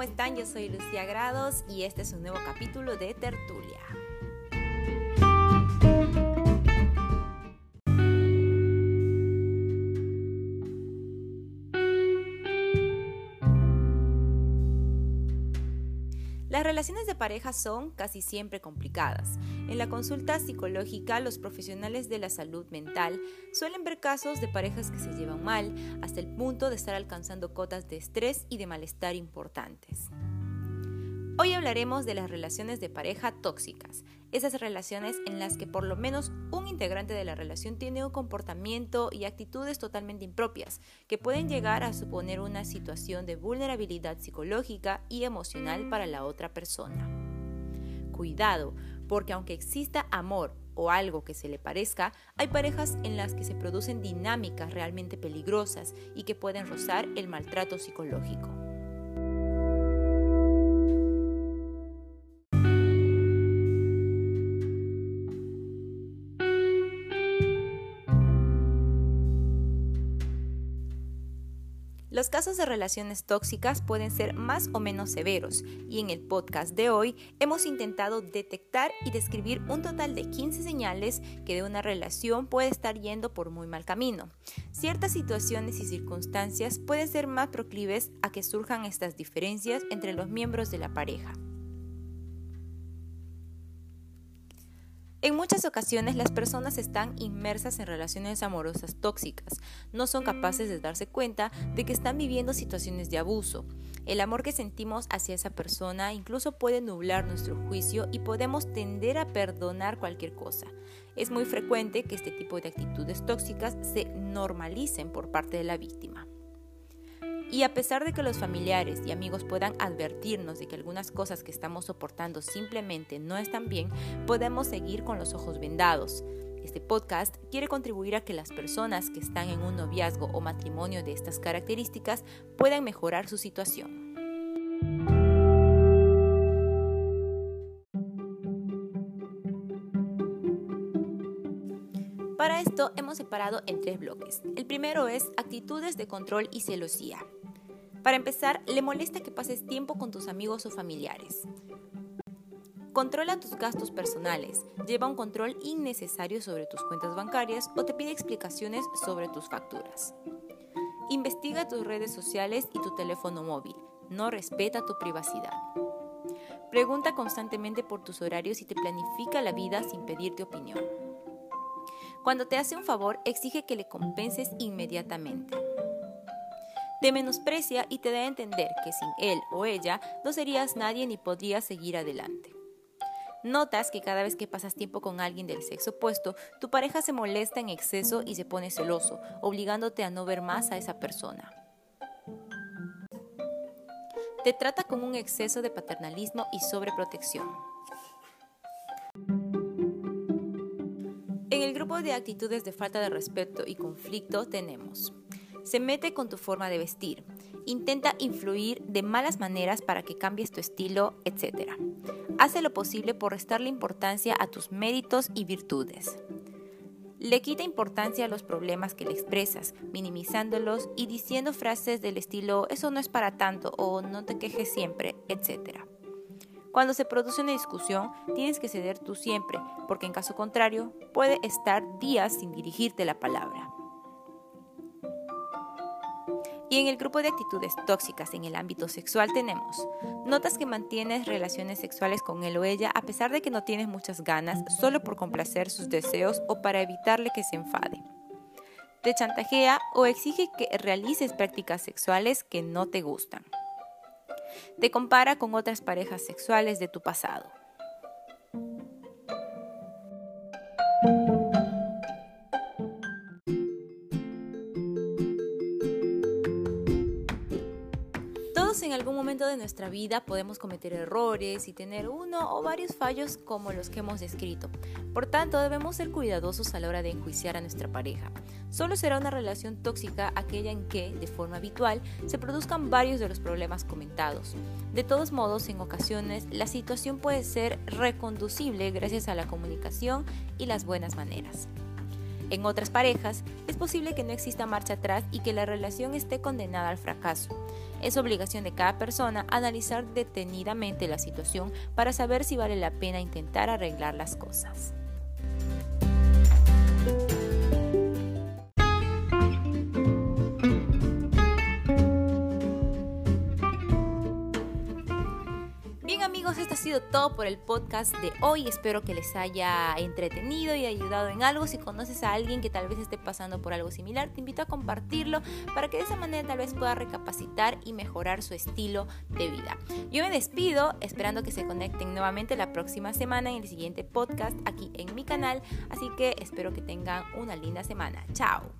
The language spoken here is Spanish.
¿cómo están? Yo soy Lucía Grados y este es un nuevo capítulo de Tertulia. Las relaciones de pareja son casi siempre complicadas. En la consulta psicológica, los profesionales de la salud mental suelen ver casos de parejas que se llevan mal hasta el punto de estar alcanzando cotas de estrés y de malestar importantes. Hoy hablaremos de las relaciones de pareja tóxicas, esas relaciones en las que por lo menos un integrante de la relación tiene un comportamiento y actitudes totalmente impropias, que pueden llegar a suponer una situación de vulnerabilidad psicológica y emocional para la otra persona. Cuidado, porque aunque exista amor o algo que se le parezca, hay parejas en las que se producen dinámicas realmente peligrosas y que pueden rozar el maltrato psicológico. Los casos de relaciones tóxicas pueden ser más o menos severos y en el podcast de hoy hemos intentado detectar y describir un total de 15 señales que de una relación puede estar yendo por muy mal camino. Ciertas situaciones y circunstancias pueden ser más proclives a que surjan estas diferencias entre los miembros de la pareja. En muchas ocasiones las personas están inmersas en relaciones amorosas tóxicas, no son capaces de darse cuenta de que están viviendo situaciones de abuso. El amor que sentimos hacia esa persona incluso puede nublar nuestro juicio y podemos tender a perdonar cualquier cosa. Es muy frecuente que este tipo de actitudes tóxicas se normalicen por parte de la víctima. Y a pesar de que los familiares y amigos puedan advertirnos de que algunas cosas que estamos soportando simplemente no están bien, podemos seguir con los ojos vendados. Este podcast quiere contribuir a que las personas que están en un noviazgo o matrimonio de estas características puedan mejorar su situación. Para esto hemos separado en tres bloques. El primero es actitudes de control y celosía. Para empezar, le molesta que pases tiempo con tus amigos o familiares. Controla tus gastos personales, lleva un control innecesario sobre tus cuentas bancarias o te pide explicaciones sobre tus facturas. Investiga tus redes sociales y tu teléfono móvil, no respeta tu privacidad. Pregunta constantemente por tus horarios y te planifica la vida sin pedirte opinión. Cuando te hace un favor, exige que le compenses inmediatamente. Te menosprecia y te da a entender que sin él o ella no serías nadie ni podrías seguir adelante. Notas que cada vez que pasas tiempo con alguien del sexo opuesto, tu pareja se molesta en exceso y se pone celoso, obligándote a no ver más a esa persona. Te trata con un exceso de paternalismo y sobreprotección. En el grupo de actitudes de falta de respeto y conflicto tenemos se mete con tu forma de vestir, intenta influir de malas maneras para que cambies tu estilo, etc. Hace lo posible por restarle importancia a tus méritos y virtudes. Le quita importancia a los problemas que le expresas, minimizándolos y diciendo frases del estilo eso no es para tanto o no te quejes siempre, etc. Cuando se produce una discusión, tienes que ceder tú siempre, porque en caso contrario, puede estar días sin dirigirte la palabra. Y en el grupo de actitudes tóxicas en el ámbito sexual tenemos, notas que mantienes relaciones sexuales con él o ella a pesar de que no tienes muchas ganas, solo por complacer sus deseos o para evitarle que se enfade. Te chantajea o exige que realices prácticas sexuales que no te gustan. Te compara con otras parejas sexuales de tu pasado. Momento de nuestra vida podemos cometer errores y tener uno o varios fallos como los que hemos descrito. Por tanto, debemos ser cuidadosos a la hora de enjuiciar a nuestra pareja. Solo será una relación tóxica aquella en que, de forma habitual, se produzcan varios de los problemas comentados. De todos modos, en ocasiones, la situación puede ser reconducible gracias a la comunicación y las buenas maneras. En otras parejas, es posible que no exista marcha atrás y que la relación esté condenada al fracaso. Es obligación de cada persona analizar detenidamente la situación para saber si vale la pena intentar arreglar las cosas. Amigos, esto ha sido todo por el podcast de hoy. Espero que les haya entretenido y ayudado en algo. Si conoces a alguien que tal vez esté pasando por algo similar, te invito a compartirlo para que de esa manera tal vez pueda recapacitar y mejorar su estilo de vida. Yo me despido esperando que se conecten nuevamente la próxima semana en el siguiente podcast aquí en mi canal. Así que espero que tengan una linda semana. Chao.